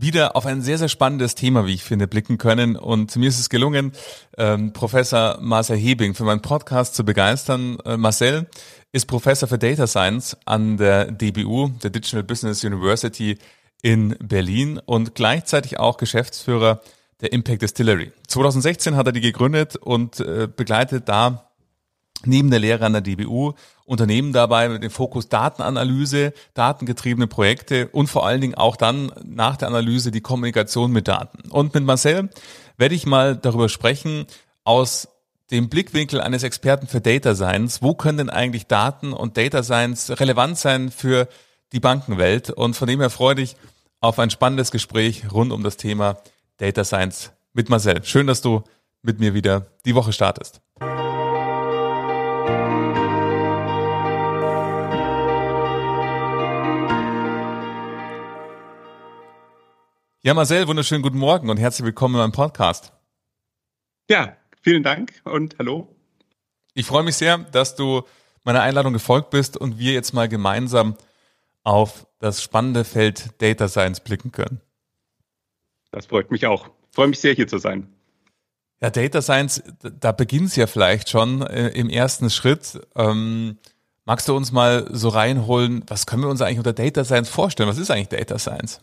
wieder auf ein sehr, sehr spannendes Thema, wie ich finde, blicken können. Und mir ist es gelungen, ähm, Professor Marcel Hebing für meinen Podcast zu begeistern. Äh, Marcel ist Professor für Data Science an der DBU, der Digital Business University in Berlin und gleichzeitig auch Geschäftsführer der Impact Distillery. 2016 hat er die gegründet und äh, begleitet da neben der Lehre an der DBU Unternehmen dabei mit dem Fokus Datenanalyse, datengetriebene Projekte und vor allen Dingen auch dann nach der Analyse die Kommunikation mit Daten. Und mit Marcel werde ich mal darüber sprechen, aus dem Blickwinkel eines Experten für Data Science, wo können denn eigentlich Daten und Data Science relevant sein für die Bankenwelt? Und von dem her freue ich auf ein spannendes Gespräch rund um das Thema Data Science mit Marcel. Schön, dass du mit mir wieder die Woche startest. Ja, Marcel, wunderschönen guten Morgen und herzlich willkommen in meinem Podcast. Ja, vielen Dank und hallo. Ich freue mich sehr, dass du meiner Einladung gefolgt bist und wir jetzt mal gemeinsam auf das spannende Feld Data Science blicken können. Das freut mich auch. Ich freue mich sehr, hier zu sein. Ja, Data Science, da beginnt es ja vielleicht schon äh, im ersten Schritt. Ähm, magst du uns mal so reinholen, was können wir uns eigentlich unter Data Science vorstellen? Was ist eigentlich Data Science?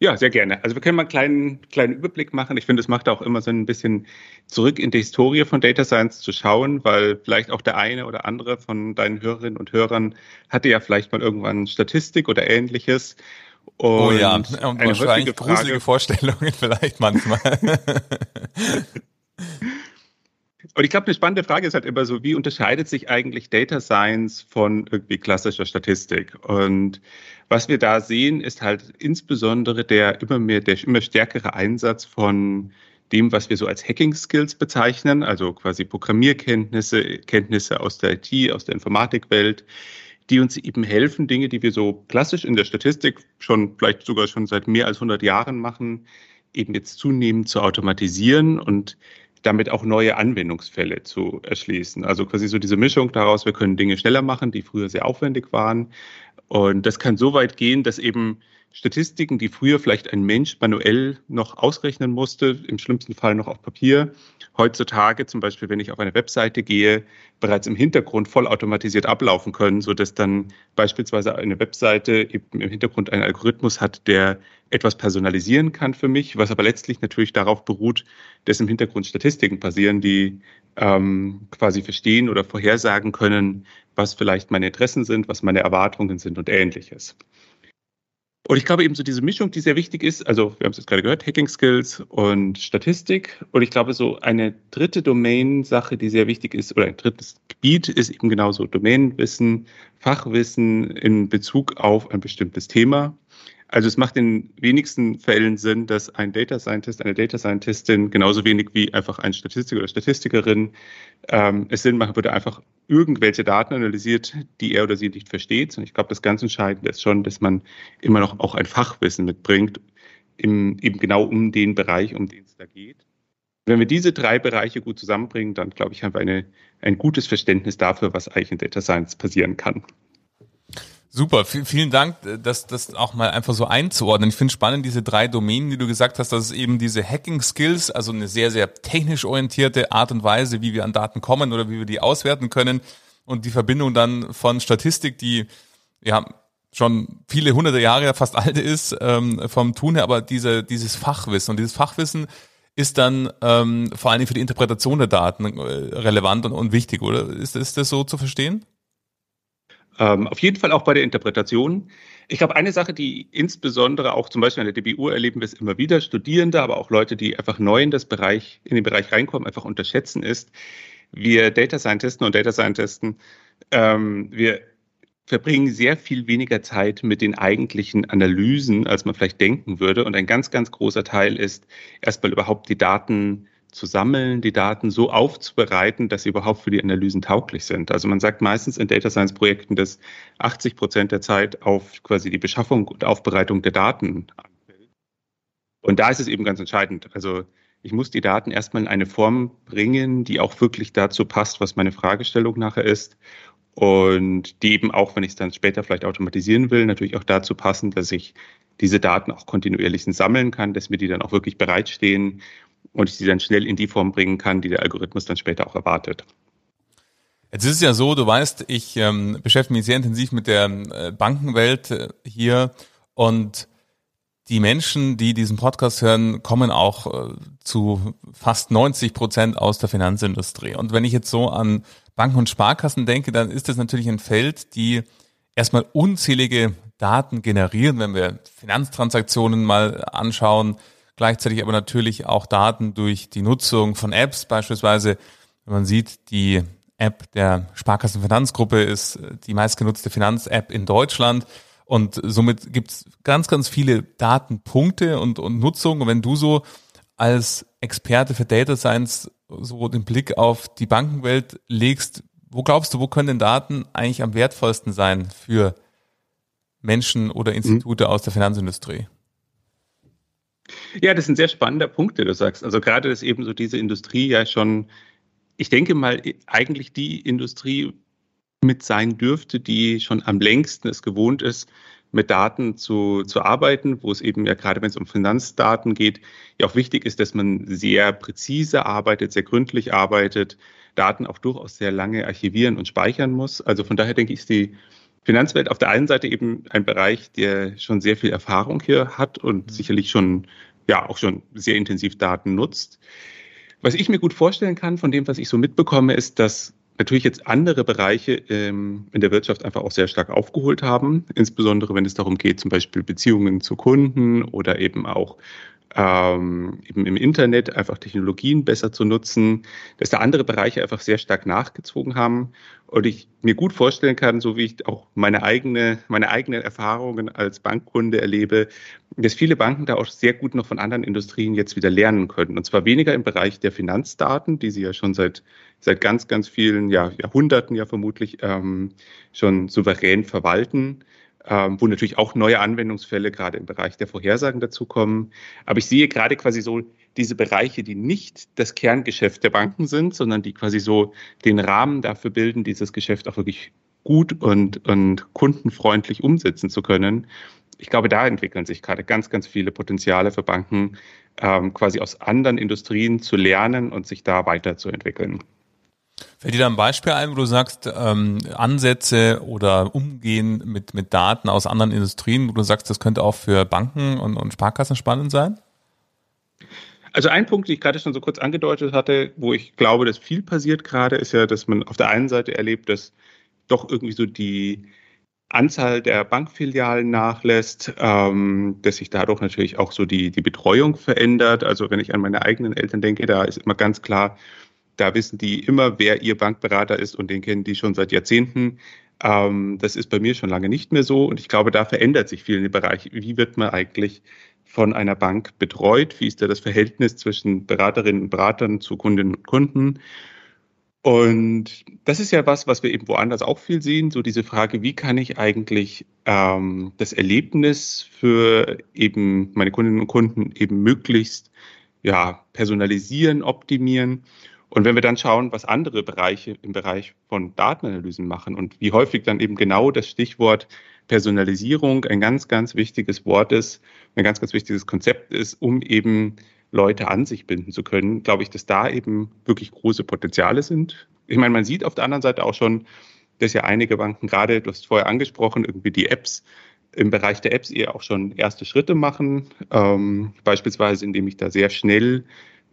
Ja, sehr gerne. Also wir können mal einen kleinen, kleinen Überblick machen. Ich finde, es macht auch immer so ein bisschen zurück in die Historie von Data Science zu schauen, weil vielleicht auch der eine oder andere von deinen Hörerinnen und Hörern hatte ja vielleicht mal irgendwann Statistik oder ähnliches. Und oh ja, und eine wahrscheinlich gruselige Vorstellungen vielleicht manchmal. Und ich glaube, eine spannende Frage ist halt immer so, wie unterscheidet sich eigentlich Data Science von irgendwie klassischer Statistik? Und was wir da sehen, ist halt insbesondere der immer mehr, der immer stärkere Einsatz von dem, was wir so als Hacking Skills bezeichnen, also quasi Programmierkenntnisse, Kenntnisse aus der IT, aus der Informatikwelt, die uns eben helfen, Dinge, die wir so klassisch in der Statistik schon vielleicht sogar schon seit mehr als 100 Jahren machen, eben jetzt zunehmend zu automatisieren und damit auch neue Anwendungsfälle zu erschließen. Also quasi so diese Mischung daraus, wir können Dinge schneller machen, die früher sehr aufwendig waren. Und das kann so weit gehen, dass eben Statistiken, die früher vielleicht ein Mensch manuell noch ausrechnen musste, im schlimmsten Fall noch auf Papier, heutzutage zum Beispiel, wenn ich auf eine Webseite gehe, bereits im Hintergrund vollautomatisiert ablaufen können, so dass dann beispielsweise eine Webseite im Hintergrund einen Algorithmus hat, der etwas personalisieren kann für mich, was aber letztlich natürlich darauf beruht, dass im Hintergrund Statistiken passieren, die ähm, quasi verstehen oder vorhersagen können, was vielleicht meine Interessen sind, was meine Erwartungen sind und ähnliches. Und ich glaube eben so diese Mischung, die sehr wichtig ist, also wir haben es jetzt gerade gehört, Hacking Skills und Statistik. Und ich glaube so eine dritte Domain-Sache, die sehr wichtig ist, oder ein drittes Gebiet ist eben genauso Domainwissen, Fachwissen in Bezug auf ein bestimmtes Thema. Also es macht in wenigsten Fällen Sinn, dass ein Data Scientist, eine Data Scientistin genauso wenig wie einfach ein Statistiker oder Statistikerin ähm, es Sinn machen würde, einfach irgendwelche Daten analysiert, die er oder sie nicht versteht. Und ich glaube, das ganz Entscheidende ist schon, dass man immer noch auch ein Fachwissen mitbringt, im, eben genau um den Bereich, um den es da geht. Wenn wir diese drei Bereiche gut zusammenbringen, dann glaube ich, haben wir eine, ein gutes Verständnis dafür, was eigentlich in Data Science passieren kann. Super, vielen Dank, das, das auch mal einfach so einzuordnen. Ich finde spannend, diese drei Domänen, die du gesagt hast, dass es eben diese Hacking-Skills, also eine sehr, sehr technisch orientierte Art und Weise, wie wir an Daten kommen oder wie wir die auswerten können und die Verbindung dann von Statistik, die ja schon viele hunderte Jahre fast alt ist, ähm, vom Tun her, aber diese, dieses Fachwissen und dieses Fachwissen ist dann ähm, vor allen Dingen für die Interpretation der Daten äh, relevant und, und wichtig, oder? Ist, ist das so zu verstehen? Ähm, auf jeden Fall auch bei der Interpretation. Ich glaube, eine Sache, die insbesondere auch zum Beispiel an der DBU erleben wir es immer wieder, Studierende, aber auch Leute, die einfach neu in das Bereich, in den Bereich reinkommen, einfach unterschätzen, ist, wir Data Scientisten und Data Scientisten, ähm, wir verbringen sehr viel weniger Zeit mit den eigentlichen Analysen, als man vielleicht denken würde. Und ein ganz, ganz großer Teil ist, erstmal überhaupt die Daten zu sammeln, die Daten so aufzubereiten, dass sie überhaupt für die Analysen tauglich sind. Also man sagt meistens in Data Science Projekten, dass 80 Prozent der Zeit auf quasi die Beschaffung und Aufbereitung der Daten anfällt. Und da ist es eben ganz entscheidend. Also ich muss die Daten erstmal in eine Form bringen, die auch wirklich dazu passt, was meine Fragestellung nachher ist. Und die eben auch, wenn ich es dann später vielleicht automatisieren will, natürlich auch dazu passen, dass ich diese Daten auch kontinuierlich sammeln kann, dass mir die dann auch wirklich bereitstehen und ich sie dann schnell in die Form bringen kann, die der Algorithmus dann später auch erwartet. Jetzt ist es ja so, du weißt, ich ähm, beschäftige mich sehr intensiv mit der äh, Bankenwelt äh, hier und die Menschen, die diesen Podcast hören, kommen auch äh, zu fast 90 Prozent aus der Finanzindustrie. Und wenn ich jetzt so an Banken und Sparkassen denke, dann ist das natürlich ein Feld, die erstmal unzählige Daten generieren, wenn wir Finanztransaktionen mal anschauen, gleichzeitig aber natürlich auch Daten durch die Nutzung von Apps, beispielsweise, wenn man sieht, die App der Sparkassenfinanzgruppe ist die meistgenutzte Finanz-App in Deutschland. Und somit gibt's ganz, ganz viele Datenpunkte und, und Nutzung. Und wenn du so als Experte für Data Science so den Blick auf die Bankenwelt legst, wo glaubst du, wo können denn Daten eigentlich am wertvollsten sein für Menschen oder Institute mhm. aus der Finanzindustrie? Ja, das ist ein sehr spannender Punkt, der du sagst. Also gerade, dass eben so diese Industrie ja schon, ich denke mal, eigentlich die Industrie mit sein dürfte, die schon am längsten es gewohnt ist, mit Daten zu, zu arbeiten, wo es eben ja gerade, wenn es um Finanzdaten geht, ja auch wichtig ist, dass man sehr präzise arbeitet, sehr gründlich arbeitet, Daten auch durchaus sehr lange archivieren und speichern muss. Also von daher denke ich, ist die Finanzwelt auf der einen Seite eben ein Bereich, der schon sehr viel Erfahrung hier hat und mhm. sicherlich schon, ja, auch schon sehr intensiv Daten nutzt. Was ich mir gut vorstellen kann von dem, was ich so mitbekomme, ist, dass natürlich jetzt andere Bereiche ähm, in der Wirtschaft einfach auch sehr stark aufgeholt haben, insbesondere wenn es darum geht, zum Beispiel Beziehungen zu Kunden oder eben auch ähm, eben im Internet einfach Technologien besser zu nutzen, dass da andere Bereiche einfach sehr stark nachgezogen haben und ich mir gut vorstellen kann, so wie ich auch meine eigene, meine eigenen Erfahrungen als Bankkunde erlebe, dass viele Banken da auch sehr gut noch von anderen Industrien jetzt wieder lernen können. Und zwar weniger im Bereich der Finanzdaten, die sie ja schon seit, seit ganz, ganz vielen ja, Jahrhunderten ja vermutlich ähm, schon souverän verwalten, ähm, wo natürlich auch neue Anwendungsfälle gerade im Bereich der Vorhersagen dazukommen. Aber ich sehe gerade quasi so diese Bereiche, die nicht das Kerngeschäft der Banken sind, sondern die quasi so den Rahmen dafür bilden, dieses Geschäft auch wirklich gut und, und kundenfreundlich umsetzen zu können. Ich glaube, da entwickeln sich gerade ganz, ganz viele Potenziale für Banken, ähm, quasi aus anderen Industrien zu lernen und sich da weiterzuentwickeln. Fällt dir da ein Beispiel ein, wo du sagst, ähm, Ansätze oder Umgehen mit, mit Daten aus anderen Industrien, wo du sagst, das könnte auch für Banken und, und Sparkassen spannend sein? Also ein Punkt, den ich gerade schon so kurz angedeutet hatte, wo ich glaube, dass viel passiert gerade, ist ja, dass man auf der einen Seite erlebt, dass doch irgendwie so die Anzahl der Bankfilialen nachlässt, ähm, dass sich dadurch natürlich auch so die, die Betreuung verändert. Also wenn ich an meine eigenen Eltern denke, da ist immer ganz klar, da wissen die immer, wer ihr Bankberater ist und den kennen die schon seit Jahrzehnten. Ähm, das ist bei mir schon lange nicht mehr so und ich glaube, da verändert sich viel in dem Bereich. Wie wird man eigentlich von einer Bank betreut? Wie ist da das Verhältnis zwischen Beraterinnen und Beratern zu Kundinnen und Kunden? Und das ist ja was, was wir eben woanders auch viel sehen, so diese Frage, wie kann ich eigentlich ähm, das Erlebnis für eben meine Kundinnen und Kunden eben möglichst ja, personalisieren, optimieren. Und wenn wir dann schauen, was andere Bereiche im Bereich von Datenanalysen machen und wie häufig dann eben genau das Stichwort Personalisierung ein ganz, ganz wichtiges Wort ist, ein ganz, ganz wichtiges Konzept ist, um eben Leute an sich binden zu können, glaube ich, dass da eben wirklich große Potenziale sind. Ich meine, man sieht auf der anderen Seite auch schon, dass ja einige Banken gerade, du hast vorher angesprochen, irgendwie die Apps im Bereich der Apps eher auch schon erste Schritte machen, ähm, beispielsweise indem ich da sehr schnell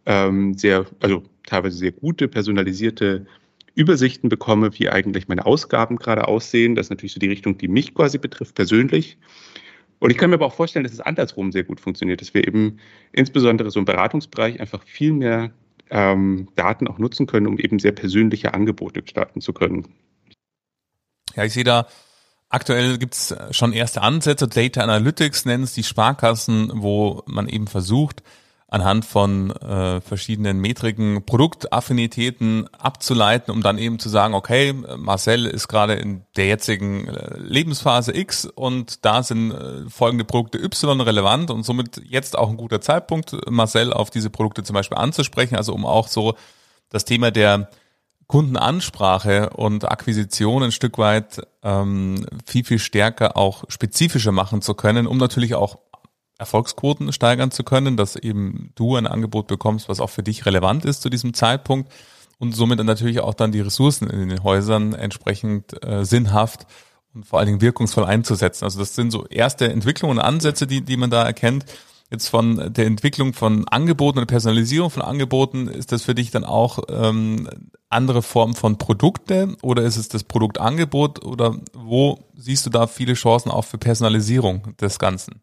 ähm, sehr, also teilweise sehr gute personalisierte Übersichten bekomme, wie eigentlich meine Ausgaben gerade aussehen. Das ist natürlich so die Richtung, die mich quasi betrifft persönlich. Und ich kann mir aber auch vorstellen, dass es andersrum sehr gut funktioniert, dass wir eben insbesondere so im Beratungsbereich einfach viel mehr ähm, Daten auch nutzen können, um eben sehr persönliche Angebote gestalten zu können. Ja, ich sehe da Aktuell gibt's schon erste Ansätze, Data Analytics nennen es die Sparkassen, wo man eben versucht, anhand von äh, verschiedenen Metriken Produktaffinitäten abzuleiten, um dann eben zu sagen, okay, Marcel ist gerade in der jetzigen äh, Lebensphase X und da sind äh, folgende Produkte Y relevant und somit jetzt auch ein guter Zeitpunkt, Marcel auf diese Produkte zum Beispiel anzusprechen, also um auch so das Thema der Kundenansprache und Akquisition ein Stück weit ähm, viel, viel stärker auch spezifischer machen zu können, um natürlich auch Erfolgsquoten steigern zu können, dass eben du ein Angebot bekommst, was auch für dich relevant ist zu diesem Zeitpunkt und somit dann natürlich auch dann die Ressourcen in den Häusern entsprechend äh, sinnhaft und vor allen Dingen wirkungsvoll einzusetzen. Also das sind so erste Entwicklungen und Ansätze, die, die man da erkennt. Jetzt von der Entwicklung von Angeboten und Personalisierung von Angeboten, ist das für dich dann auch ähm, andere Formen von Produkte oder ist es das Produktangebot oder wo siehst du da viele Chancen auch für Personalisierung des Ganzen?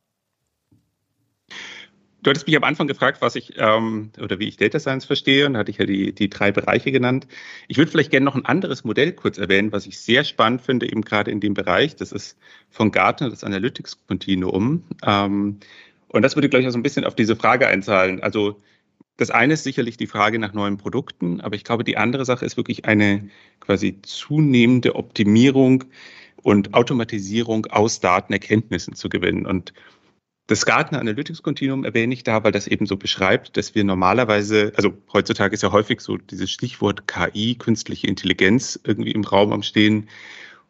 Du hattest mich am Anfang gefragt, was ich ähm, oder wie ich Data Science verstehe, und da hatte ich ja die, die drei Bereiche genannt. Ich würde vielleicht gerne noch ein anderes Modell kurz erwähnen, was ich sehr spannend finde, eben gerade in dem Bereich. Das ist von Gartner das Analytics Continuum. Ähm, und das würde gleich auch so ein bisschen auf diese Frage einzahlen. Also das eine ist sicherlich die Frage nach neuen Produkten, aber ich glaube, die andere Sache ist wirklich eine quasi zunehmende Optimierung und Automatisierung aus Datenerkenntnissen zu gewinnen. Und das Gartner Analytics Continuum erwähne ich da, weil das eben so beschreibt, dass wir normalerweise, also heutzutage ist ja häufig so dieses Stichwort KI, künstliche Intelligenz irgendwie im Raum am Stehen.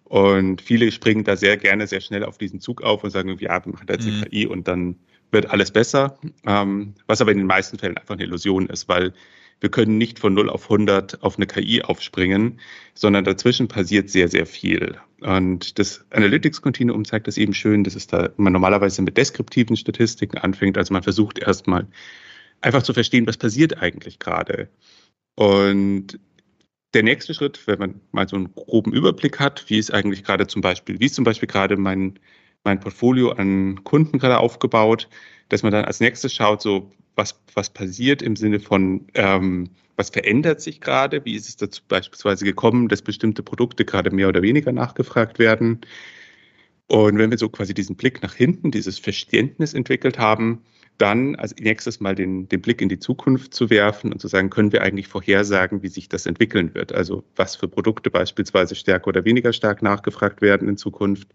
Und viele springen da sehr gerne, sehr schnell auf diesen Zug auf und sagen, ja, wir machen da jetzt mhm. KI und dann wird alles besser. Ähm, was aber in den meisten Fällen einfach eine Illusion ist, weil wir können nicht von 0 auf 100 auf eine KI aufspringen, sondern dazwischen passiert sehr, sehr viel. Und das Analytics-Kontinuum zeigt das eben schön, dass es da man normalerweise mit deskriptiven Statistiken anfängt. Also man versucht erstmal einfach zu verstehen, was passiert eigentlich gerade. Und der nächste Schritt, wenn man mal so einen groben Überblick hat, wie ist eigentlich gerade zum Beispiel, wie ist zum Beispiel gerade mein, mein Portfolio an Kunden gerade aufgebaut, dass man dann als nächstes schaut, so was, was passiert im Sinne von, ähm, was verändert sich gerade? Wie ist es dazu beispielsweise gekommen, dass bestimmte Produkte gerade mehr oder weniger nachgefragt werden? Und wenn wir so quasi diesen Blick nach hinten, dieses Verständnis entwickelt haben, dann als nächstes mal den, den Blick in die Zukunft zu werfen und zu sagen, können wir eigentlich vorhersagen, wie sich das entwickeln wird? Also was für Produkte beispielsweise stärker oder weniger stark nachgefragt werden in Zukunft?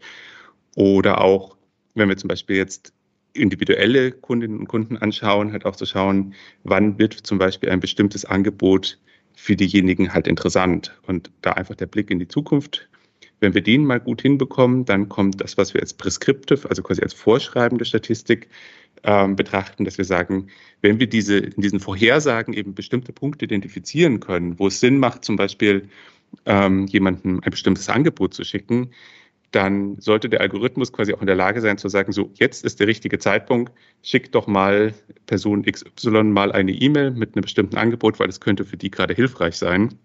Oder auch, wenn wir zum Beispiel jetzt individuelle Kundinnen und Kunden anschauen, halt auch zu schauen, wann wird zum Beispiel ein bestimmtes Angebot für diejenigen halt interessant. Und da einfach der Blick in die Zukunft. Wenn wir den mal gut hinbekommen, dann kommt das, was wir als prescriptive, also quasi als vorschreibende Statistik ähm, betrachten, dass wir sagen, wenn wir diese, in diesen Vorhersagen eben bestimmte Punkte identifizieren können, wo es Sinn macht, zum Beispiel ähm, jemandem ein bestimmtes Angebot zu schicken, dann sollte der Algorithmus quasi auch in der Lage sein zu sagen, so jetzt ist der richtige Zeitpunkt, schick doch mal Person XY mal eine E-Mail mit einem bestimmten Angebot, weil es könnte für die gerade hilfreich sein.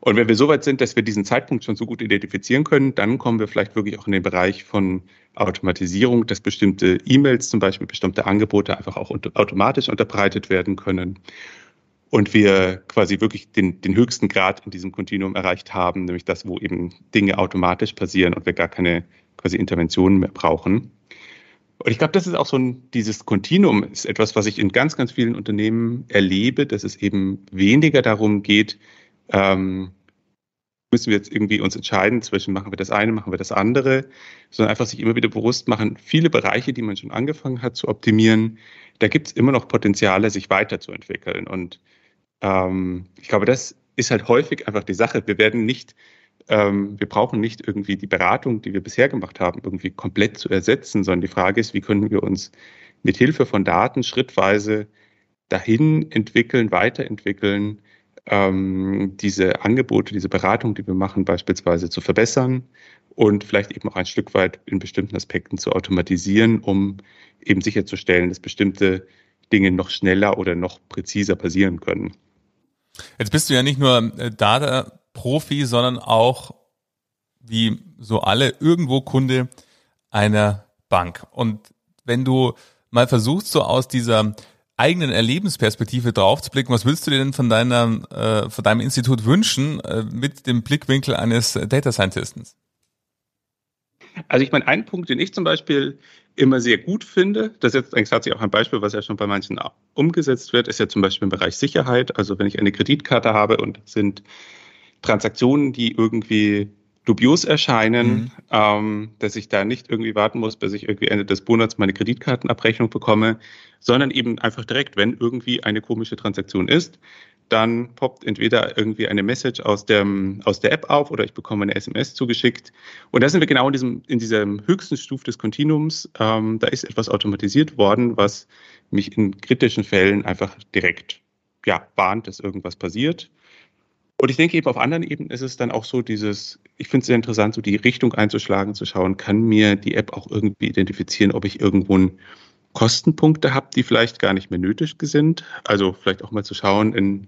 Und wenn wir so weit sind, dass wir diesen Zeitpunkt schon so gut identifizieren können, dann kommen wir vielleicht wirklich auch in den Bereich von Automatisierung, dass bestimmte E-Mails zum Beispiel, bestimmte Angebote einfach auch automatisch unterbreitet werden können und wir quasi wirklich den, den höchsten Grad in diesem Kontinuum erreicht haben, nämlich das, wo eben Dinge automatisch passieren und wir gar keine quasi Interventionen mehr brauchen. Und ich glaube, das ist auch so ein, dieses Kontinuum ist etwas, was ich in ganz, ganz vielen Unternehmen erlebe, dass es eben weniger darum geht, ähm, müssen wir jetzt irgendwie uns entscheiden zwischen machen wir das eine, machen wir das andere, sondern einfach sich immer wieder bewusst machen, viele Bereiche, die man schon angefangen hat zu optimieren, da gibt es immer noch Potenziale, sich weiterzuentwickeln. Und ähm, ich glaube, das ist halt häufig einfach die Sache. Wir werden nicht, ähm, wir brauchen nicht irgendwie die Beratung, die wir bisher gemacht haben, irgendwie komplett zu ersetzen, sondern die Frage ist, wie können wir uns mit Hilfe von Daten schrittweise dahin entwickeln, weiterentwickeln, ähm, diese Angebote, diese Beratung, die wir machen, beispielsweise zu verbessern und vielleicht eben auch ein Stück weit in bestimmten Aspekten zu automatisieren, um eben sicherzustellen, dass bestimmte Dinge noch schneller oder noch präziser passieren können. Jetzt bist du ja nicht nur äh, Data-Profi, sondern auch, wie so alle, irgendwo Kunde einer Bank. Und wenn du mal versuchst, so aus dieser eigenen Erlebensperspektive draufzublicken, was willst du dir denn von deiner, äh, von deinem Institut wünschen, äh, mit dem Blickwinkel eines Data Scientisten? Also ich meine, ein Punkt, den ich zum Beispiel immer sehr gut finde, das ist jetzt eigentlich tatsächlich auch ein Beispiel, was ja schon bei manchen umgesetzt wird, ist ja zum Beispiel im Bereich Sicherheit. Also wenn ich eine Kreditkarte habe und sind Transaktionen, die irgendwie dubios erscheinen, mhm. ähm, dass ich da nicht irgendwie warten muss, bis ich irgendwie Ende des Monats meine Kreditkartenabrechnung bekomme, sondern eben einfach direkt, wenn irgendwie eine komische Transaktion ist, dann poppt entweder irgendwie eine Message aus, dem, aus der App auf oder ich bekomme eine SMS zugeschickt. Und da sind wir genau in diesem, in diesem höchsten Stuf des Kontinuums. Ähm, da ist etwas automatisiert worden, was mich in kritischen Fällen einfach direkt ja, warnt, dass irgendwas passiert. Und ich denke eben auf anderen Ebenen ist es dann auch so dieses, ich finde es sehr interessant, so die Richtung einzuschlagen, zu schauen, kann mir die App auch irgendwie identifizieren, ob ich irgendwo Kostenpunkte habe, die vielleicht gar nicht mehr nötig sind. Also vielleicht auch mal zu schauen in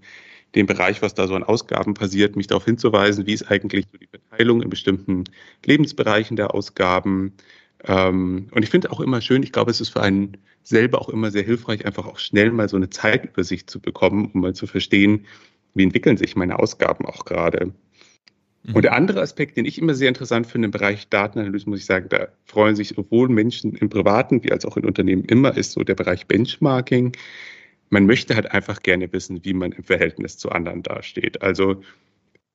dem Bereich, was da so an Ausgaben passiert, mich darauf hinzuweisen, wie ist eigentlich so die Verteilung in bestimmten Lebensbereichen der Ausgaben. Ähm, und ich finde auch immer schön, ich glaube, es ist für einen selber auch immer sehr hilfreich, einfach auch schnell mal so eine Zeitübersicht zu bekommen, um mal zu verstehen, wie entwickeln sich meine Ausgaben auch gerade. Mhm. Und der andere Aspekt, den ich immer sehr interessant finde im Bereich Datenanalyse, muss ich sagen, da freuen sich sowohl Menschen im Privaten wie als auch in Unternehmen immer, ist so der Bereich Benchmarking. Man möchte halt einfach gerne wissen, wie man im Verhältnis zu anderen dasteht. Also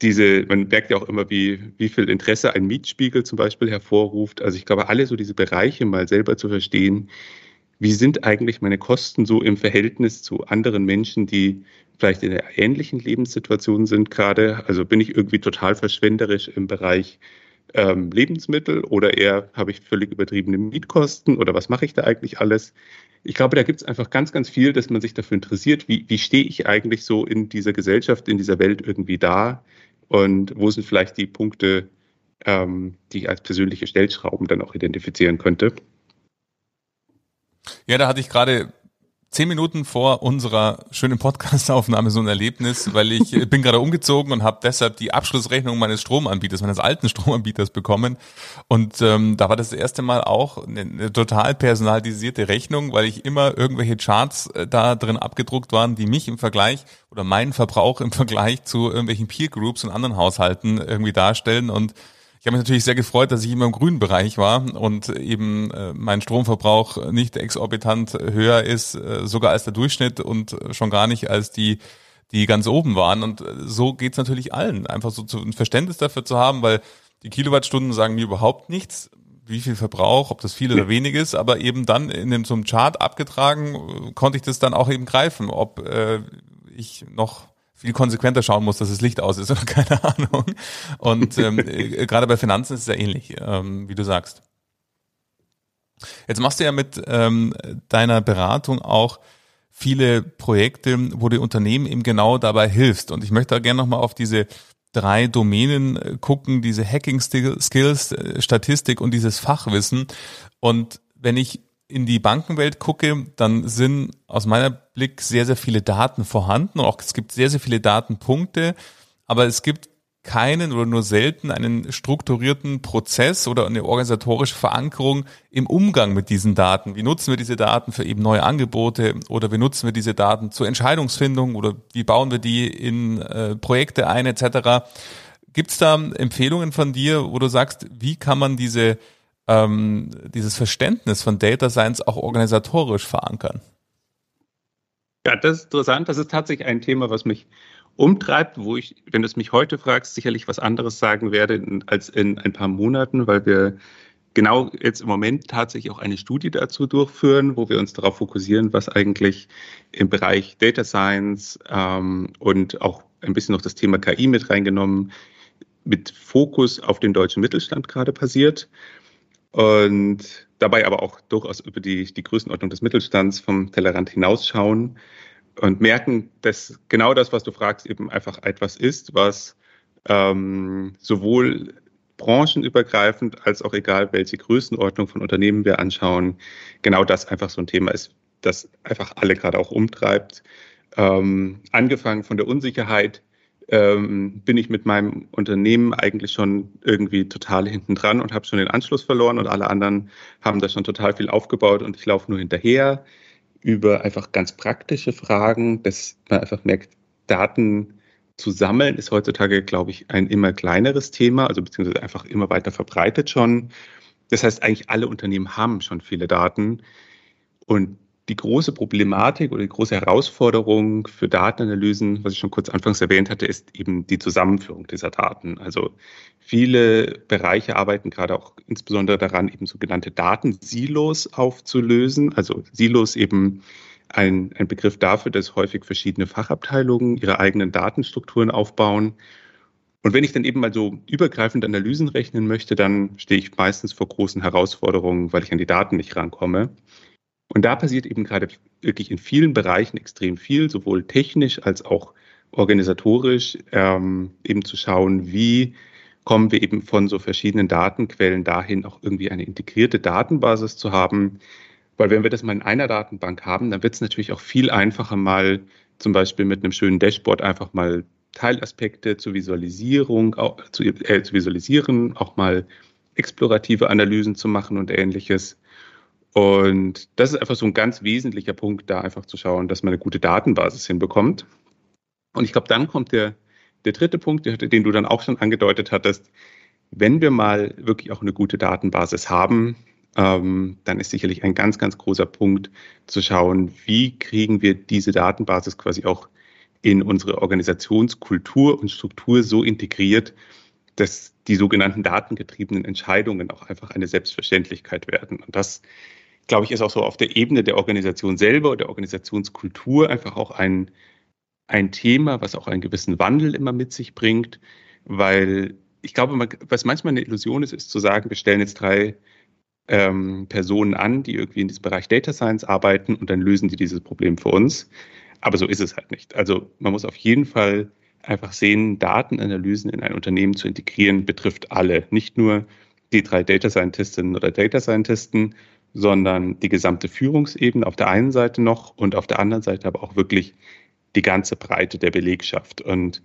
diese, man merkt ja auch immer, wie, wie viel Interesse ein Mietspiegel zum Beispiel hervorruft. Also ich glaube, alle so diese Bereiche mal selber zu verstehen, wie sind eigentlich meine Kosten so im Verhältnis zu anderen Menschen, die vielleicht in einer ähnlichen Lebenssituation sind gerade? Also bin ich irgendwie total verschwenderisch im Bereich ähm, Lebensmittel oder eher habe ich völlig übertriebene Mietkosten oder was mache ich da eigentlich alles? Ich glaube, da gibt es einfach ganz, ganz viel, dass man sich dafür interessiert, wie, wie stehe ich eigentlich so in dieser Gesellschaft, in dieser Welt irgendwie da und wo sind vielleicht die Punkte, ähm, die ich als persönliche Stellschrauben dann auch identifizieren könnte. Ja, da hatte ich gerade zehn Minuten vor unserer schönen Podcastaufnahme so ein Erlebnis, weil ich bin gerade umgezogen und habe deshalb die Abschlussrechnung meines Stromanbieters, meines alten Stromanbieters bekommen. Und ähm, da war das, das erste Mal auch eine, eine, total personalisierte Rechnung, weil ich immer irgendwelche Charts äh, da drin abgedruckt waren, die mich im Vergleich oder meinen Verbrauch im Vergleich zu irgendwelchen Peer Groups und anderen Haushalten irgendwie darstellen. Und ich habe mich natürlich sehr gefreut, dass ich immer im grünen Bereich war und eben äh, mein Stromverbrauch nicht exorbitant höher ist, äh, sogar als der Durchschnitt und schon gar nicht als die die ganz oben waren. Und äh, so geht's natürlich allen, einfach so zu, ein Verständnis dafür zu haben, weil die Kilowattstunden sagen mir überhaupt nichts, wie viel Verbrauch, ob das viel oder wenig ist, aber eben dann in dem, so einem Chart abgetragen, konnte ich das dann auch eben greifen, ob äh, ich noch viel konsequenter schauen muss, dass das Licht aus ist oder keine Ahnung. Und ähm, äh, gerade bei Finanzen ist es ja ähnlich, ähm, wie du sagst. Jetzt machst du ja mit ähm, deiner Beratung auch viele Projekte, wo du Unternehmen eben genau dabei hilfst. Und ich möchte da gerne nochmal auf diese drei Domänen äh, gucken, diese Hacking-Skills, äh, Statistik und dieses Fachwissen. Und wenn ich in die Bankenwelt gucke, dann sind aus meiner Blick sehr, sehr viele Daten vorhanden. Auch es gibt sehr, sehr viele Datenpunkte, aber es gibt keinen oder nur selten einen strukturierten Prozess oder eine organisatorische Verankerung im Umgang mit diesen Daten. Wie nutzen wir diese Daten für eben neue Angebote oder wie nutzen wir diese Daten zur Entscheidungsfindung oder wie bauen wir die in äh, Projekte ein etc. Gibt es da Empfehlungen von dir, wo du sagst, wie kann man diese ähm, dieses Verständnis von Data Science auch organisatorisch verankern? Ja, das ist interessant. Das ist tatsächlich ein Thema, was mich umtreibt, wo ich, wenn du es mich heute fragst, sicherlich was anderes sagen werde als in ein paar Monaten, weil wir genau jetzt im Moment tatsächlich auch eine Studie dazu durchführen, wo wir uns darauf fokussieren, was eigentlich im Bereich Data Science ähm, und auch ein bisschen noch das Thema KI mit reingenommen, mit Fokus auf den deutschen Mittelstand gerade passiert und dabei aber auch durchaus über die, die Größenordnung des Mittelstands vom Tellerrand hinausschauen und merken, dass genau das, was du fragst, eben einfach etwas ist, was ähm, sowohl branchenübergreifend als auch egal, welche Größenordnung von Unternehmen wir anschauen, genau das einfach so ein Thema ist, das einfach alle gerade auch umtreibt. Ähm, angefangen von der Unsicherheit ähm, bin ich mit meinem Unternehmen eigentlich schon irgendwie total hinten dran und habe schon den Anschluss verloren und alle anderen haben da schon total viel aufgebaut und ich laufe nur hinterher über einfach ganz praktische Fragen, dass man einfach merkt, Daten zu sammeln ist heutzutage, glaube ich, ein immer kleineres Thema, also beziehungsweise einfach immer weiter verbreitet schon. Das heißt, eigentlich alle Unternehmen haben schon viele Daten. Und die große Problematik oder die große Herausforderung für Datenanalysen, was ich schon kurz anfangs erwähnt hatte, ist eben die Zusammenführung dieser Daten. Also viele Bereiche arbeiten gerade auch insbesondere daran, eben sogenannte Datensilos aufzulösen. Also Silos eben ein, ein Begriff dafür, dass häufig verschiedene Fachabteilungen ihre eigenen Datenstrukturen aufbauen. Und wenn ich dann eben mal so übergreifend Analysen rechnen möchte, dann stehe ich meistens vor großen Herausforderungen, weil ich an die Daten nicht rankomme. Und da passiert eben gerade wirklich in vielen Bereichen extrem viel, sowohl technisch als auch organisatorisch, ähm, eben zu schauen, wie kommen wir eben von so verschiedenen Datenquellen dahin, auch irgendwie eine integrierte Datenbasis zu haben. Weil wenn wir das mal in einer Datenbank haben, dann wird es natürlich auch viel einfacher, mal zum Beispiel mit einem schönen Dashboard einfach mal Teilaspekte zur Visualisierung, auch, zu, äh, zu visualisieren, auch mal explorative Analysen zu machen und ähnliches. Und das ist einfach so ein ganz wesentlicher Punkt, da einfach zu schauen, dass man eine gute Datenbasis hinbekommt. Und ich glaube, dann kommt der, der dritte Punkt, den du dann auch schon angedeutet hattest. Wenn wir mal wirklich auch eine gute Datenbasis haben, ähm, dann ist sicherlich ein ganz, ganz großer Punkt zu schauen, wie kriegen wir diese Datenbasis quasi auch in unsere Organisationskultur und Struktur so integriert, dass die sogenannten datengetriebenen Entscheidungen auch einfach eine Selbstverständlichkeit werden. Und das glaube ich, ist auch so auf der Ebene der Organisation selber oder der Organisationskultur einfach auch ein, ein Thema, was auch einen gewissen Wandel immer mit sich bringt, weil ich glaube, was manchmal eine Illusion ist, ist zu sagen, wir stellen jetzt drei ähm, Personen an, die irgendwie in diesem Bereich Data Science arbeiten und dann lösen die dieses Problem für uns. Aber so ist es halt nicht. Also man muss auf jeden Fall einfach sehen, Datenanalysen in ein Unternehmen zu integrieren, betrifft alle, nicht nur die drei Data Scientistinnen oder Data Scientisten, sondern die gesamte Führungsebene auf der einen Seite noch und auf der anderen Seite aber auch wirklich die ganze Breite der Belegschaft. Und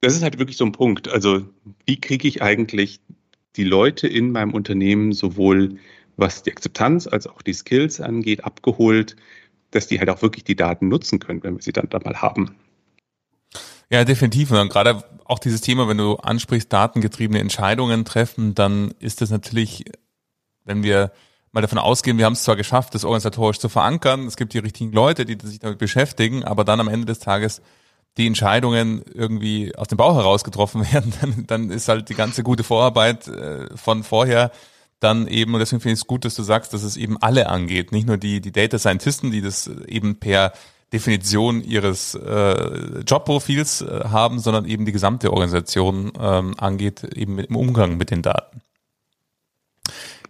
das ist halt wirklich so ein Punkt. Also wie kriege ich eigentlich die Leute in meinem Unternehmen sowohl was die Akzeptanz als auch die Skills angeht, abgeholt, dass die halt auch wirklich die Daten nutzen können, wenn wir sie dann da mal haben. Ja, definitiv. Und dann gerade auch dieses Thema, wenn du ansprichst, datengetriebene Entscheidungen treffen, dann ist das natürlich, wenn wir mal davon ausgehen, wir haben es zwar geschafft, das organisatorisch zu verankern, es gibt die richtigen Leute, die sich damit beschäftigen, aber dann am Ende des Tages die Entscheidungen irgendwie aus dem Bauch heraus getroffen werden, dann, dann ist halt die ganze gute Vorarbeit äh, von vorher dann eben, und deswegen finde ich es gut, dass du sagst, dass es eben alle angeht, nicht nur die, die Data Scientisten, die das eben per Definition ihres äh, Jobprofils äh, haben, sondern eben die gesamte Organisation ähm, angeht, eben im Umgang mit den Daten.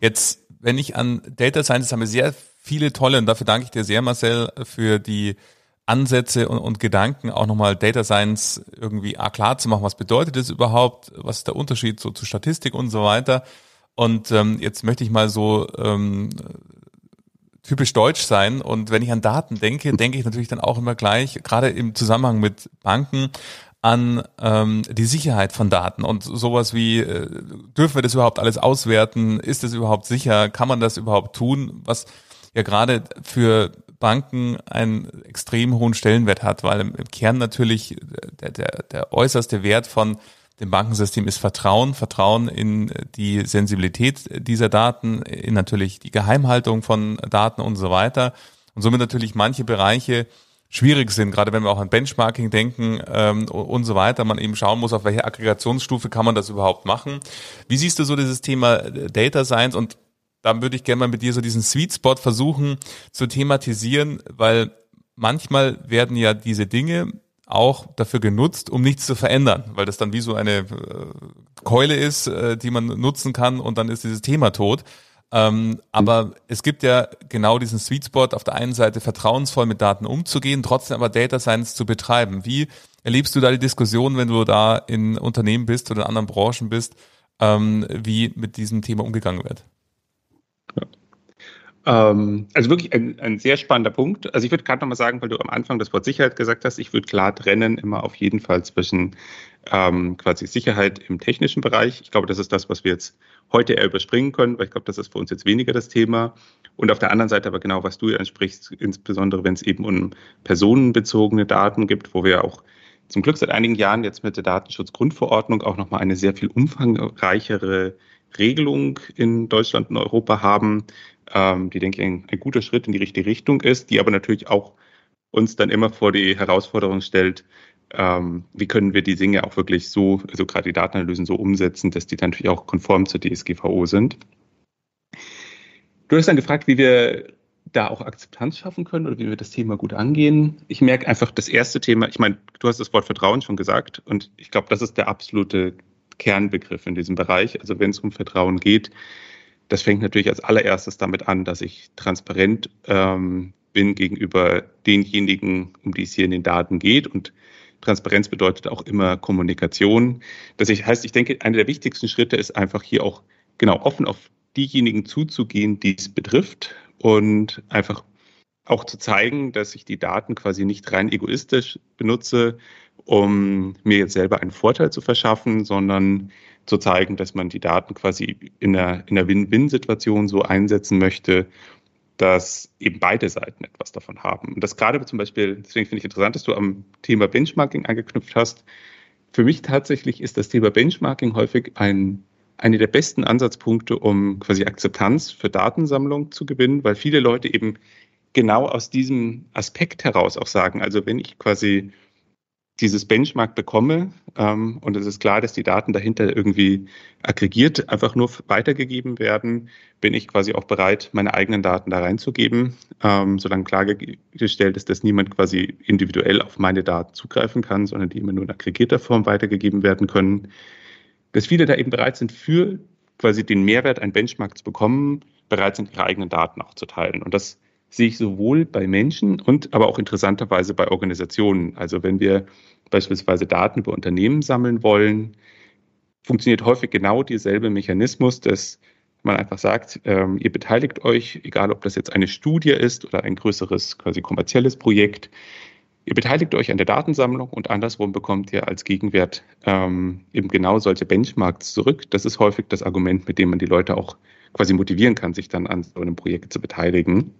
Jetzt wenn ich an Data Science haben wir sehr viele tolle, und dafür danke ich dir sehr, Marcel, für die Ansätze und, und Gedanken, auch nochmal Data Science irgendwie klar zu machen, was bedeutet das überhaupt, was ist der Unterschied so zu Statistik und so weiter. Und ähm, jetzt möchte ich mal so ähm, typisch deutsch sein. Und wenn ich an Daten denke, denke ich natürlich dann auch immer gleich, gerade im Zusammenhang mit Banken, an ähm, die Sicherheit von Daten und sowas wie, äh, dürfen wir das überhaupt alles auswerten? Ist das überhaupt sicher? Kann man das überhaupt tun? Was ja gerade für Banken einen extrem hohen Stellenwert hat, weil im, im Kern natürlich der, der, der äußerste Wert von dem Bankensystem ist Vertrauen, Vertrauen in die Sensibilität dieser Daten, in natürlich die Geheimhaltung von Daten und so weiter. Und somit natürlich manche Bereiche schwierig sind, gerade wenn wir auch an Benchmarking denken ähm, und so weiter, man eben schauen muss, auf welche Aggregationsstufe kann man das überhaupt machen. Wie siehst du so dieses Thema äh, Data Science und da würde ich gerne mal mit dir so diesen Sweet Spot versuchen zu thematisieren, weil manchmal werden ja diese Dinge auch dafür genutzt, um nichts zu verändern, weil das dann wie so eine äh, Keule ist, äh, die man nutzen kann und dann ist dieses Thema tot. Ähm, aber es gibt ja genau diesen Sweet Spot, auf der einen Seite vertrauensvoll mit Daten umzugehen, trotzdem aber Data Science zu betreiben. Wie erlebst du da die Diskussion, wenn du da in Unternehmen bist oder in anderen Branchen bist, ähm, wie mit diesem Thema umgegangen wird? Ähm, also wirklich ein, ein, sehr spannender Punkt. Also ich würde gerade nochmal sagen, weil du am Anfang das Wort Sicherheit gesagt hast, ich würde klar trennen immer auf jeden Fall zwischen ähm, quasi Sicherheit im technischen Bereich. Ich glaube, das ist das, was wir jetzt heute eher überspringen können, weil ich glaube, das ist für uns jetzt weniger das Thema. Und auf der anderen Seite aber genau, was du ansprichst, insbesondere wenn es eben um personenbezogene Daten gibt, wo wir auch zum Glück seit einigen Jahren jetzt mit der Datenschutzgrundverordnung auch nochmal eine sehr viel umfangreichere Regelung in Deutschland und Europa haben, ähm, die, denke ich, ein, ein guter Schritt in die richtige Richtung ist, die aber natürlich auch uns dann immer vor die Herausforderung stellt, ähm, wie können wir die Dinge auch wirklich so, also gerade die Datenanalysen so umsetzen, dass die dann natürlich auch konform zur DSGVO sind. Du hast dann gefragt, wie wir da auch Akzeptanz schaffen können oder wie wir das Thema gut angehen. Ich merke einfach das erste Thema, ich meine, du hast das Wort Vertrauen schon gesagt und ich glaube, das ist der absolute Kernbegriff in diesem Bereich. Also wenn es um Vertrauen geht, das fängt natürlich als allererstes damit an, dass ich transparent ähm, bin gegenüber denjenigen, um die es hier in den Daten geht und Transparenz bedeutet auch immer Kommunikation. Das heißt, ich denke, einer der wichtigsten Schritte ist einfach hier auch genau offen auf diejenigen zuzugehen, die es betrifft und einfach auch zu zeigen, dass ich die Daten quasi nicht rein egoistisch benutze, um mir jetzt selber einen Vorteil zu verschaffen, sondern zu zeigen, dass man die Daten quasi in einer, in einer Win-Win-Situation so einsetzen möchte, dass eben beide Seiten etwas davon haben. Und das gerade zum Beispiel, deswegen finde ich interessant, dass du am Thema Benchmarking angeknüpft hast. Für mich tatsächlich ist das Thema Benchmarking häufig ein eine der besten Ansatzpunkte, um quasi Akzeptanz für Datensammlung zu gewinnen, weil viele Leute eben genau aus diesem Aspekt heraus auch sagen, also wenn ich quasi dieses Benchmark bekomme ähm, und es ist klar, dass die Daten dahinter irgendwie aggregiert einfach nur weitergegeben werden, bin ich quasi auch bereit, meine eigenen Daten da reinzugeben, ähm, solange klargestellt ist, dass niemand quasi individuell auf meine Daten zugreifen kann, sondern die immer nur in aggregierter Form weitergegeben werden können dass viele da eben bereit sind, für quasi den Mehrwert, ein Benchmark zu bekommen, bereit sind, ihre eigenen Daten auch zu teilen. Und das sehe ich sowohl bei Menschen und aber auch interessanterweise bei Organisationen. Also wenn wir beispielsweise Daten über Unternehmen sammeln wollen, funktioniert häufig genau dieselbe Mechanismus, dass man einfach sagt, ähm, ihr beteiligt euch, egal ob das jetzt eine Studie ist oder ein größeres quasi kommerzielles Projekt, Ihr beteiligt euch an der Datensammlung und andersrum bekommt ihr als Gegenwert ähm, eben genau solche Benchmarks zurück. Das ist häufig das Argument, mit dem man die Leute auch quasi motivieren kann, sich dann an so einem Projekt zu beteiligen.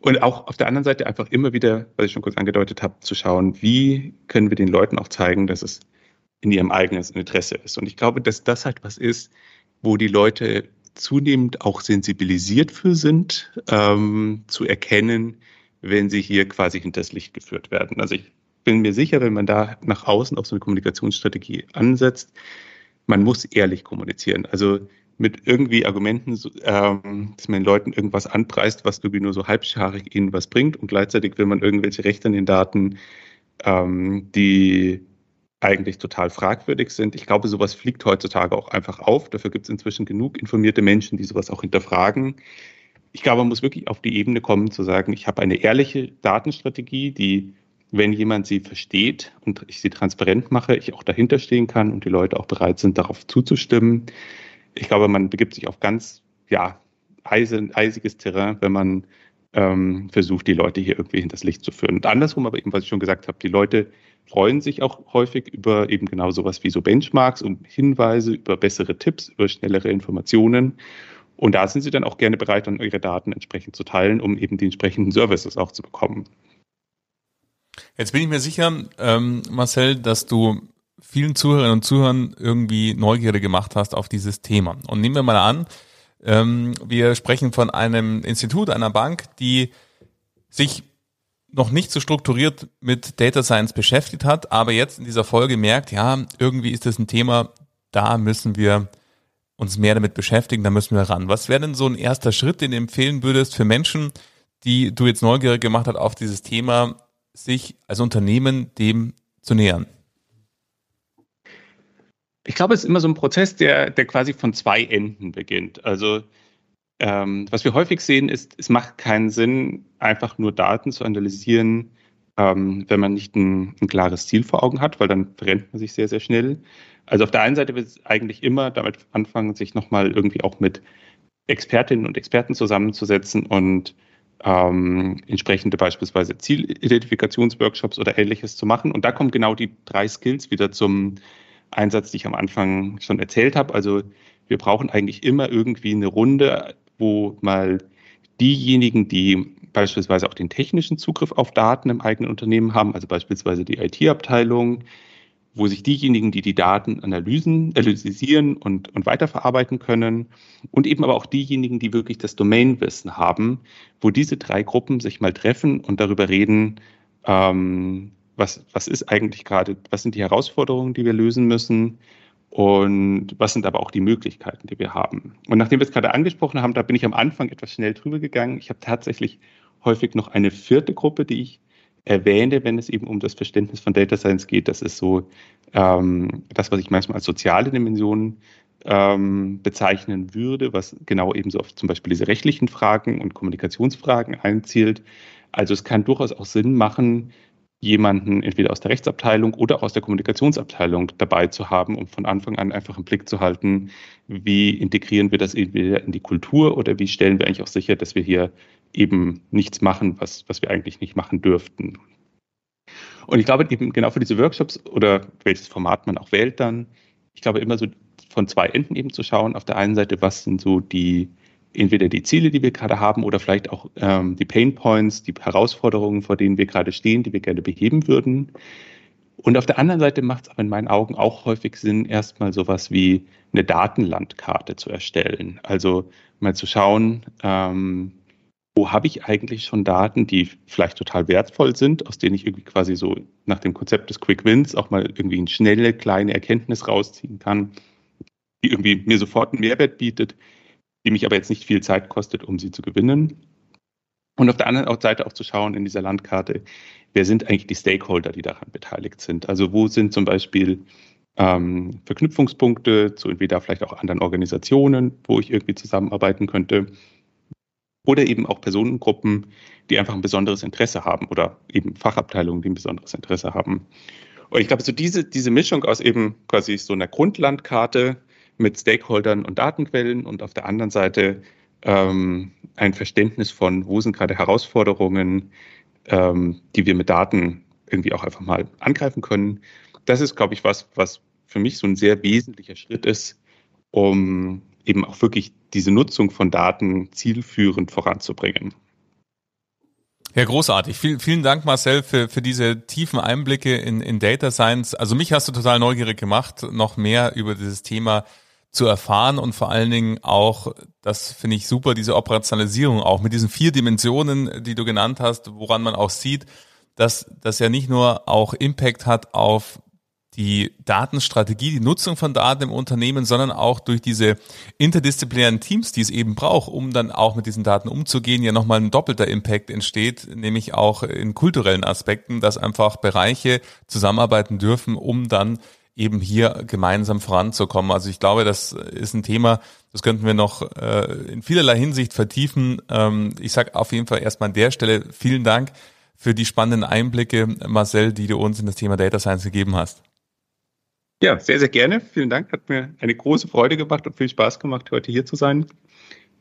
Und auch auf der anderen Seite einfach immer wieder, was ich schon kurz angedeutet habe, zu schauen, wie können wir den Leuten auch zeigen, dass es in ihrem eigenen Interesse ist. Und ich glaube, dass das halt was ist, wo die Leute zunehmend auch sensibilisiert für sind, ähm, zu erkennen, wenn sie hier quasi hinters Licht geführt werden. Also ich bin mir sicher, wenn man da nach außen auf so eine Kommunikationsstrategie ansetzt, man muss ehrlich kommunizieren. Also mit irgendwie Argumenten, ähm, dass man den Leuten irgendwas anpreist, was irgendwie nur so halbscharig ihnen was bringt und gleichzeitig will man irgendwelche Rechte an den Daten, ähm, die eigentlich total fragwürdig sind. Ich glaube, sowas fliegt heutzutage auch einfach auf. Dafür gibt es inzwischen genug informierte Menschen, die sowas auch hinterfragen ich glaube, man muss wirklich auf die Ebene kommen, zu sagen, ich habe eine ehrliche Datenstrategie, die, wenn jemand sie versteht und ich sie transparent mache, ich auch dahinter stehen kann und die Leute auch bereit sind, darauf zuzustimmen. Ich glaube, man begibt sich auf ganz, ja, eisiges Terrain, wenn man ähm, versucht, die Leute hier irgendwie hinters Licht zu führen. Und andersrum, aber eben, was ich schon gesagt habe, die Leute freuen sich auch häufig über eben genau sowas wie so Benchmarks und Hinweise, über bessere Tipps, über schnellere Informationen. Und da sind sie dann auch gerne bereit, dann ihre Daten entsprechend zu teilen, um eben die entsprechenden Services auch zu bekommen. Jetzt bin ich mir sicher, ähm, Marcel, dass du vielen Zuhörerinnen und Zuhörern irgendwie Neugierde gemacht hast auf dieses Thema. Und nehmen wir mal an, ähm, wir sprechen von einem Institut, einer Bank, die sich noch nicht so strukturiert mit Data Science beschäftigt hat, aber jetzt in dieser Folge merkt, ja, irgendwie ist das ein Thema, da müssen wir uns mehr damit beschäftigen, da müssen wir ran. Was wäre denn so ein erster Schritt, den du empfehlen würdest für Menschen, die du jetzt neugierig gemacht hast auf dieses Thema, sich als Unternehmen dem zu nähern? Ich glaube, es ist immer so ein Prozess, der, der quasi von zwei Enden beginnt. Also ähm, was wir häufig sehen, ist, es macht keinen Sinn, einfach nur Daten zu analysieren, ähm, wenn man nicht ein, ein klares Ziel vor Augen hat, weil dann verrennt man sich sehr, sehr schnell. Also auf der einen Seite wird es eigentlich immer damit anfangen, sich nochmal irgendwie auch mit Expertinnen und Experten zusammenzusetzen und ähm, entsprechende beispielsweise Zielidentifikationsworkshops oder ähnliches zu machen. Und da kommen genau die drei Skills wieder zum Einsatz, die ich am Anfang schon erzählt habe. Also wir brauchen eigentlich immer irgendwie eine Runde, wo mal diejenigen, die beispielsweise auch den technischen Zugriff auf Daten im eigenen Unternehmen haben, also beispielsweise die IT-Abteilung, wo sich diejenigen, die die Daten analysen, analysieren und, und weiterverarbeiten können und eben aber auch diejenigen, die wirklich das Domainwissen haben, wo diese drei Gruppen sich mal treffen und darüber reden, ähm, was, was ist eigentlich gerade, was sind die Herausforderungen, die wir lösen müssen und was sind aber auch die Möglichkeiten, die wir haben. Und nachdem wir es gerade angesprochen haben, da bin ich am Anfang etwas schnell drüber gegangen. Ich habe tatsächlich häufig noch eine vierte Gruppe, die ich erwähne, wenn es eben um das Verständnis von Data Science geht. Das ist so ähm, das, was ich manchmal als soziale Dimensionen ähm, bezeichnen würde, was genau eben so auf zum Beispiel diese rechtlichen Fragen und Kommunikationsfragen einzielt. Also es kann durchaus auch Sinn machen, jemanden entweder aus der Rechtsabteilung oder aus der Kommunikationsabteilung dabei zu haben, um von Anfang an einfach im Blick zu halten, wie integrieren wir das entweder in die Kultur oder wie stellen wir eigentlich auch sicher, dass wir hier eben nichts machen, was, was wir eigentlich nicht machen dürften. Und ich glaube eben genau für diese Workshops oder welches Format man auch wählt dann, ich glaube immer so von zwei Enden eben zu schauen. Auf der einen Seite, was sind so die entweder die Ziele, die wir gerade haben, oder vielleicht auch ähm, die Pain Points, die Herausforderungen, vor denen wir gerade stehen, die wir gerne beheben würden. Und auf der anderen Seite macht es aber in meinen Augen auch häufig Sinn, erstmal sowas wie eine Datenlandkarte zu erstellen. Also mal zu schauen, ähm, wo habe ich eigentlich schon Daten, die vielleicht total wertvoll sind, aus denen ich irgendwie quasi so nach dem Konzept des Quick Wins auch mal irgendwie eine schnelle, kleine Erkenntnis rausziehen kann, die irgendwie mir sofort einen Mehrwert bietet, die mich aber jetzt nicht viel Zeit kostet, um sie zu gewinnen. Und auf der anderen Seite auch zu schauen in dieser Landkarte, wer sind eigentlich die Stakeholder, die daran beteiligt sind. Also wo sind zum Beispiel ähm, Verknüpfungspunkte zu entweder vielleicht auch anderen Organisationen, wo ich irgendwie zusammenarbeiten könnte. Oder eben auch Personengruppen, die einfach ein besonderes Interesse haben oder eben Fachabteilungen, die ein besonderes Interesse haben. Und ich glaube, so diese, diese Mischung aus eben quasi so einer Grundlandkarte mit Stakeholdern und Datenquellen und auf der anderen Seite ähm, ein Verständnis von, wo sind gerade Herausforderungen, ähm, die wir mit Daten irgendwie auch einfach mal angreifen können. Das ist, glaube ich, was, was für mich so ein sehr wesentlicher Schritt ist, um eben auch wirklich diese Nutzung von Daten zielführend voranzubringen. Ja, großartig. Vielen, vielen Dank, Marcel, für, für diese tiefen Einblicke in, in Data Science. Also mich hast du total neugierig gemacht, noch mehr über dieses Thema zu erfahren und vor allen Dingen auch, das finde ich super, diese Operationalisierung auch mit diesen vier Dimensionen, die du genannt hast, woran man auch sieht, dass das ja nicht nur auch Impact hat auf die Datenstrategie, die Nutzung von Daten im Unternehmen, sondern auch durch diese interdisziplinären Teams, die es eben braucht, um dann auch mit diesen Daten umzugehen, ja nochmal ein doppelter Impact entsteht, nämlich auch in kulturellen Aspekten, dass einfach Bereiche zusammenarbeiten dürfen, um dann eben hier gemeinsam voranzukommen. Also ich glaube, das ist ein Thema, das könnten wir noch äh, in vielerlei Hinsicht vertiefen. Ähm, ich sage auf jeden Fall erstmal an der Stelle vielen Dank für die spannenden Einblicke, Marcel, die du uns in das Thema Data Science gegeben hast. Ja, sehr, sehr gerne. Vielen Dank. Hat mir eine große Freude gemacht und viel Spaß gemacht, heute hier zu sein.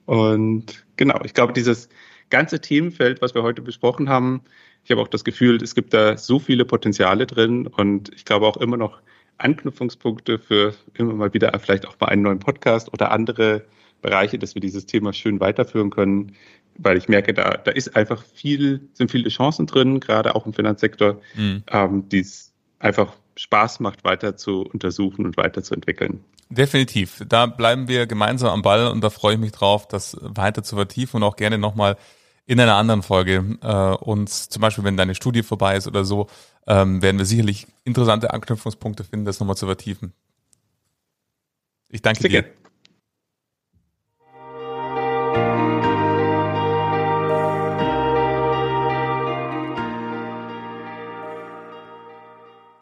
Und genau, ich glaube, dieses ganze Themenfeld, was wir heute besprochen haben, ich habe auch das Gefühl, es gibt da so viele Potenziale drin und ich glaube auch immer noch Anknüpfungspunkte für immer mal wieder vielleicht auch mal einen neuen Podcast oder andere Bereiche, dass wir dieses Thema schön weiterführen können, weil ich merke, da, da ist einfach viel, sind viele Chancen drin, gerade auch im Finanzsektor, mhm. ähm, die es einfach Spaß macht, weiter zu untersuchen und weiterzuentwickeln. Definitiv. Da bleiben wir gemeinsam am Ball und da freue ich mich drauf, das weiter zu vertiefen und auch gerne nochmal in einer anderen Folge äh, uns, zum Beispiel wenn deine Studie vorbei ist oder so, ähm, werden wir sicherlich interessante Anknüpfungspunkte finden, das nochmal zu vertiefen. Ich danke Sehr dir. Gerne.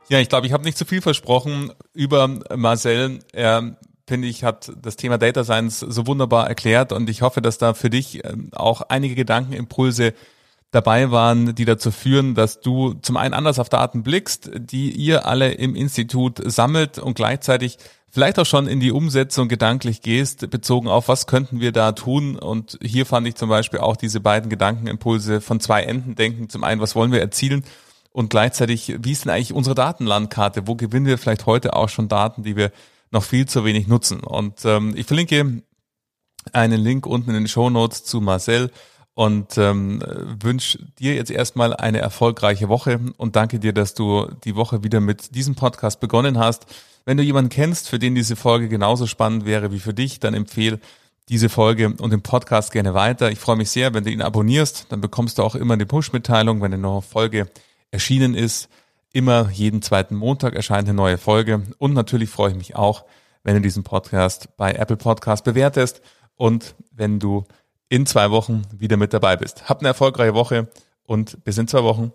Ja, ich glaube, ich habe nicht zu viel versprochen über Marcel. Er, finde ich, hat das Thema Data Science so wunderbar erklärt und ich hoffe, dass da für dich ähm, auch einige Gedankenimpulse dabei waren, die dazu führen, dass du zum einen anders auf Daten blickst, die ihr alle im Institut sammelt und gleichzeitig vielleicht auch schon in die Umsetzung gedanklich gehst, bezogen auf, was könnten wir da tun. Und hier fand ich zum Beispiel auch diese beiden Gedankenimpulse von zwei Enden denken. Zum einen, was wollen wir erzielen? Und gleichzeitig, wie ist denn eigentlich unsere Datenlandkarte? Wo gewinnen wir vielleicht heute auch schon Daten, die wir noch viel zu wenig nutzen? Und ähm, ich verlinke einen Link unten in den Show Notes zu Marcel und ähm, wünsche dir jetzt erstmal eine erfolgreiche Woche und danke dir, dass du die Woche wieder mit diesem Podcast begonnen hast. Wenn du jemanden kennst, für den diese Folge genauso spannend wäre wie für dich, dann empfehle diese Folge und den Podcast gerne weiter. Ich freue mich sehr, wenn du ihn abonnierst, dann bekommst du auch immer eine Push-Mitteilung, wenn eine neue Folge erschienen ist. Immer jeden zweiten Montag erscheint eine neue Folge und natürlich freue ich mich auch, wenn du diesen Podcast bei Apple Podcast bewertest und wenn du in zwei Wochen wieder mit dabei bist. Habt eine erfolgreiche Woche und bis in zwei Wochen.